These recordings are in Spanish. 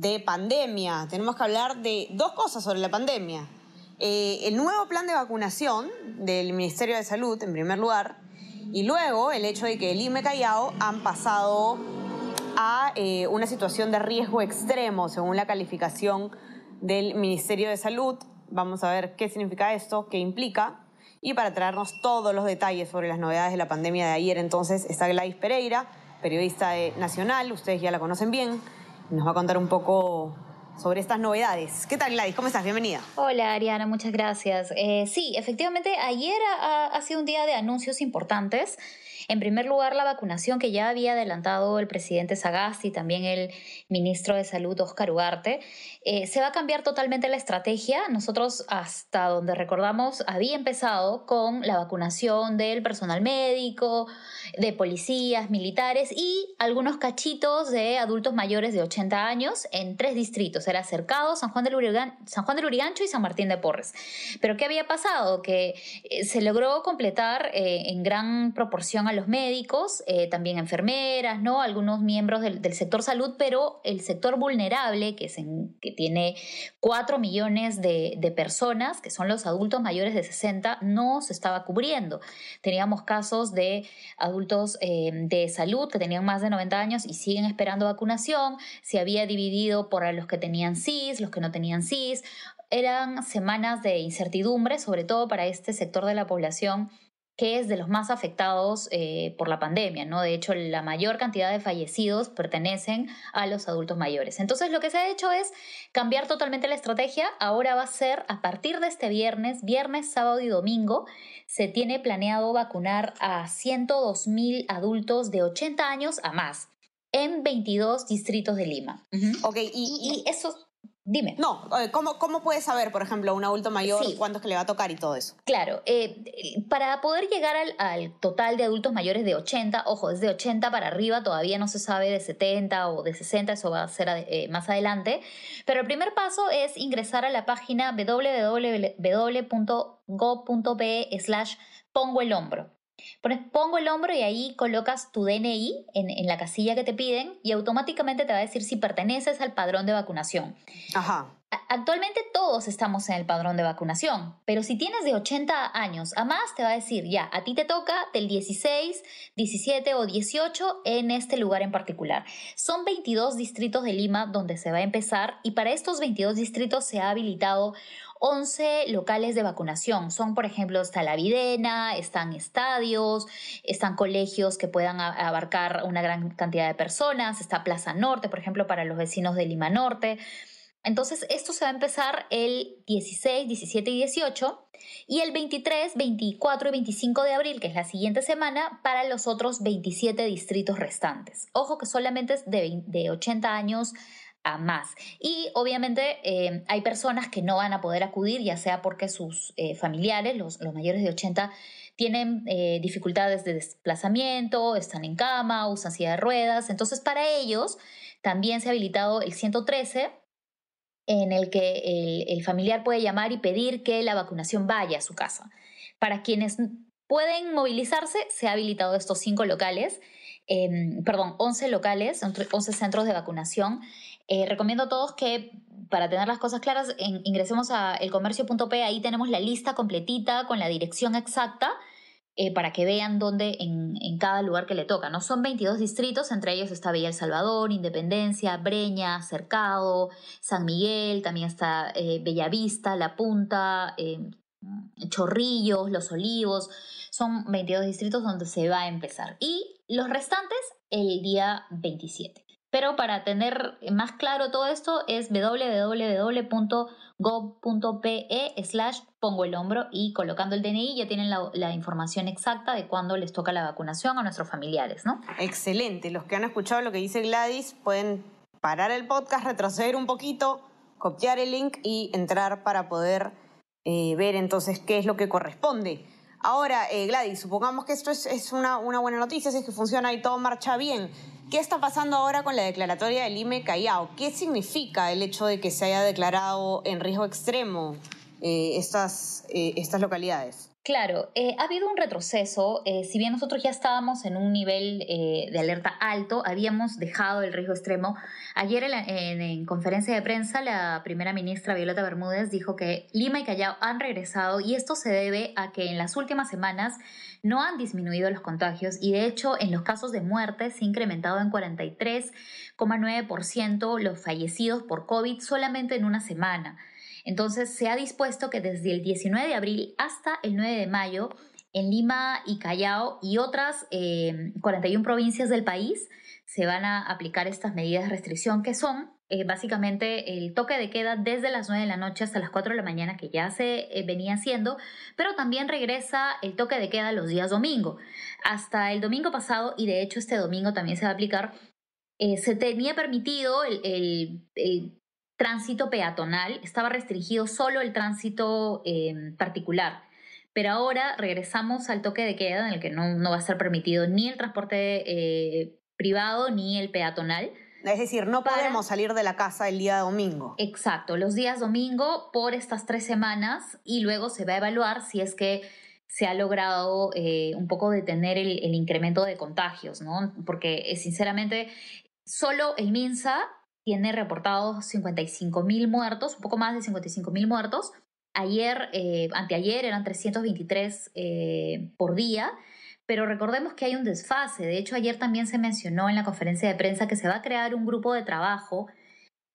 de pandemia. Tenemos que hablar de dos cosas sobre la pandemia. Eh, el nuevo plan de vacunación del Ministerio de Salud, en primer lugar, y luego el hecho de que el IME Callao han pasado a eh, una situación de riesgo extremo, según la calificación del Ministerio de Salud. Vamos a ver qué significa esto, qué implica. Y para traernos todos los detalles sobre las novedades de la pandemia de ayer, entonces está Gladys Pereira, periodista de Nacional, ustedes ya la conocen bien, nos va a contar un poco sobre estas novedades. ¿Qué tal, Gladys? ¿Cómo estás? Bienvenida. Hola, Ariana, muchas gracias. Eh, sí, efectivamente, ayer ha, ha sido un día de anuncios importantes. En primer lugar, la vacunación que ya había adelantado el presidente Sagasti y también el ministro de Salud, Oscar Ugarte. Eh, se va a cambiar totalmente la estrategia. Nosotros, hasta donde recordamos, había empezado con la vacunación del personal médico, de policías, militares y algunos cachitos de adultos mayores de 80 años en tres distritos. Era Cercado, San Juan del, Urigan, San Juan del Urigancho y San Martín de Porres. Pero ¿qué había pasado? Que eh, se logró completar eh, en gran proporción a los médicos, eh, también enfermeras, ¿no? Algunos miembros del, sector salud, pero el sector vulnerable, que, es que tiene 4 millones de, personas, que son los adultos mayores de 60, no se estaba cubriendo. Teníamos casos de adultos de salud que tenían más de 90 años y siguen esperando vacunación, se había dividido por los que tenían CIS, los que no tenían CIS, eran semanas de incertidumbre, sobre todo para este sector de la población que es de los más afectados eh, por la pandemia, ¿no? De hecho, la mayor cantidad de fallecidos pertenecen a los adultos mayores. Entonces, lo que se ha hecho es cambiar totalmente la estrategia. Ahora va a ser a partir de este viernes, viernes, sábado y domingo, se tiene planeado vacunar a 102 mil adultos de 80 años a más en 22 distritos de Lima. Uh -huh. Ok, y, y, y eso Dime. No, ¿cómo, cómo puedes saber, por ejemplo, un adulto mayor sí. cuánto es que le va a tocar y todo eso? Claro, eh, para poder llegar al, al, total de adultos mayores de 80, ojo, es de 80 para arriba, todavía no se sabe de 70 o de 60, eso va a ser eh, más adelante, pero el primer paso es ingresar a la página www.go.pe slash pongo el hombro. Pones pongo el hombro y ahí colocas tu DNI en, en, la casilla que te piden y automáticamente te va a decir si perteneces al padrón de vacunación. Ajá. Actualmente todos estamos en el padrón de vacunación, pero si tienes de 80 años a más, te va a decir ya, a ti te toca del 16, 17 o 18 en este lugar en particular. Son 22 distritos de Lima donde se va a empezar y para estos 22 distritos se ha habilitado 11 locales de vacunación. Son, por ejemplo, está la Videna, están estadios, están colegios que puedan abarcar una gran cantidad de personas, está Plaza Norte, por ejemplo, para los vecinos de Lima Norte. Entonces, esto se va a empezar el 16, 17 y 18 y el 23, 24 y 25 de abril, que es la siguiente semana, para los otros 27 distritos restantes. Ojo que solamente es de, de 80 años a más. Y obviamente eh, hay personas que no van a poder acudir, ya sea porque sus eh, familiares, los, los, mayores de 80, tienen eh, dificultades de desplazamiento, están en cama, usan silla de ruedas. Entonces, para ellos también se ha habilitado el 113 en el que el, familiar puede llamar y pedir que la vacunación vaya a su casa. Para quienes pueden movilizarse, se ha habilitado estos cinco locales, eh, perdón, 11 locales, 11 centros de vacunación. Eh, recomiendo a todos que para tener las cosas claras ingresemos a elcomercio.p, ahí tenemos la lista completita con la dirección exacta. Eh, para que vean dónde en, en, cada lugar que le toca. ¿no? Son 22 distritos, entre ellos está Villa El Salvador, Independencia, Breña, Cercado, San Miguel, también está eh, Bellavista, La Punta, eh, Chorrillos, Los Olivos. Son 22 distritos donde se va a empezar. Y los restantes el día 27. Pero para tener más claro todo esto es www.gov.pe slash pongo el hombro y colocando el DNI ya tienen la, información exacta de cuándo les toca la vacunación a nuestros familiares, ¿no? Excelente. Los que han escuchado lo que dice Gladys pueden parar el podcast, retroceder un poquito, copiar el link y entrar para poder eh, ver entonces qué es lo que corresponde. Ahora, eh, Gladys, supongamos que esto es, una, buena noticia, si es que funciona y todo marcha bien. ¿Qué está pasando ahora con la declaratoria del IME Callao? ¿Qué significa el hecho de que se haya declarado en riesgo extremo eh, estas, estas localidades? Claro, eh, ha habido un retroceso. Eh, si bien nosotros ya estábamos en un nivel eh, de alerta alto, habíamos dejado el riesgo extremo. Ayer en, conferencia de prensa, la primera ministra Violeta Bermúdez dijo que Lima y Callao han regresado y esto se debe a que en las últimas semanas no han disminuido los contagios y de hecho en los casos de muerte se ha incrementado en 43,9% los fallecidos por COVID solamente en una semana. Entonces se ha dispuesto que desde el 19 de abril hasta el 9 de mayo en Lima y Callao y otras 41 eh, provincias del país se van a aplicar estas medidas de restricción que son eh, básicamente el toque de queda desde las 9 de la noche hasta las 4 de la mañana que ya se eh, venía haciendo, pero también regresa el toque de queda los días domingo. Hasta el domingo pasado y de hecho este domingo también se va a aplicar, se tenía permitido el tránsito peatonal, estaba restringido solo el tránsito eh, particular. Pero ahora regresamos al toque de queda en el que no, va a ser permitido ni el transporte eh, privado ni el peatonal. Es decir, no podemos salir de la casa el día domingo. Exacto, los días domingo por estas tres semanas y luego se va a evaluar si es que se ha logrado eh, un poco detener el, el, incremento de contagios, ¿no? Porque sinceramente solo el MINSA tiene reportados 55 mil muertos, un poco más de 55 mil muertos. Ayer, eh, anteayer eran 323 eh, por día, pero recordemos que hay un desfase. De hecho, ayer también se mencionó en la conferencia de prensa que se va a crear un grupo de trabajo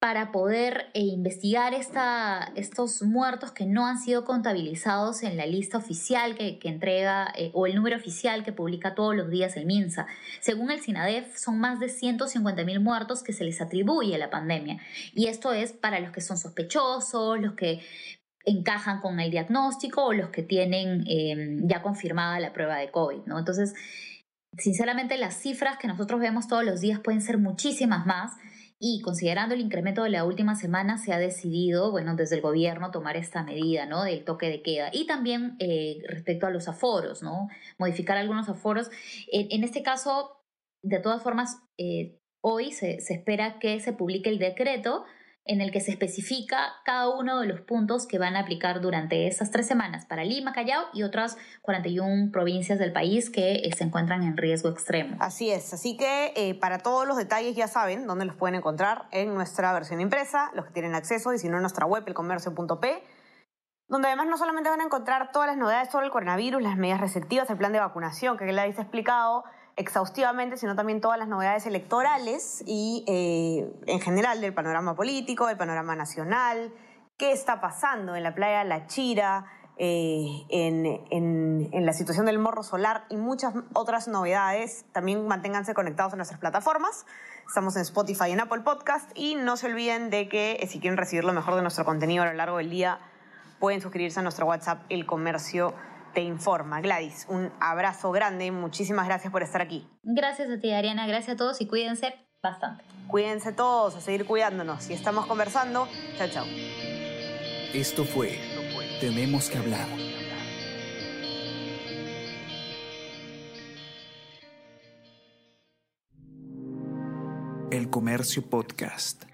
para poder eh, investigar estos muertos que no han sido contabilizados en la lista oficial que, entrega eh, o el número oficial que publica todos los días el MINSA. Según el SINADEF, son más de 150.000 muertos que se les atribuye a la pandemia. Y esto es para los que son sospechosos, los que encajan con el diagnóstico o los que tienen em, ya confirmada la prueba de COVID. ¿no? Entonces, sinceramente, las cifras que nosotros vemos todos los días pueden ser muchísimas más y considerando el incremento de la última semana, se ha decidido, bueno, desde el gobierno tomar esta medida, ¿no? Del toque de queda. Y también eh, respecto a los aforos, ¿no? Modificar algunos aforos. En, este caso, de todas formas, eh, hoy se, se espera que se publique el decreto en el que se especifica cada uno de los puntos que van a aplicar durante esas tres semanas para Lima, Callao y otras 41 provincias del país que eh, se encuentran en riesgo extremo. Así es, así que eh, para todos los detalles ya saben dónde los pueden encontrar en nuestra versión impresa, los que tienen acceso, y si no en nuestra web, elcomercio.p, donde además no solamente van a encontrar todas las novedades sobre el coronavirus, las medidas receptivas, el plan de vacunación que Gladys ha explicado, exhaustivamente, sino también todas las novedades electorales y eh, en general del panorama político, del panorama nacional, qué está pasando en la playa La Chira, eh, en, la situación del morro solar y muchas otras novedades. También manténganse conectados en nuestras plataformas. Estamos en Spotify y en Apple Podcast y no se olviden de que eh, si quieren recibir lo mejor de nuestro contenido a lo largo del día, pueden suscribirse a nuestro WhatsApp El Comercio te informa. Gladys, un abrazo grande, muchísimas gracias por estar aquí. Gracias a ti, Ariana, gracias a todos y cuídense bastante. Cuídense todos, a seguir cuidándonos. Y estamos conversando. Chao, chao. Esto fue Tenemos que hablar. El Comercio Podcast.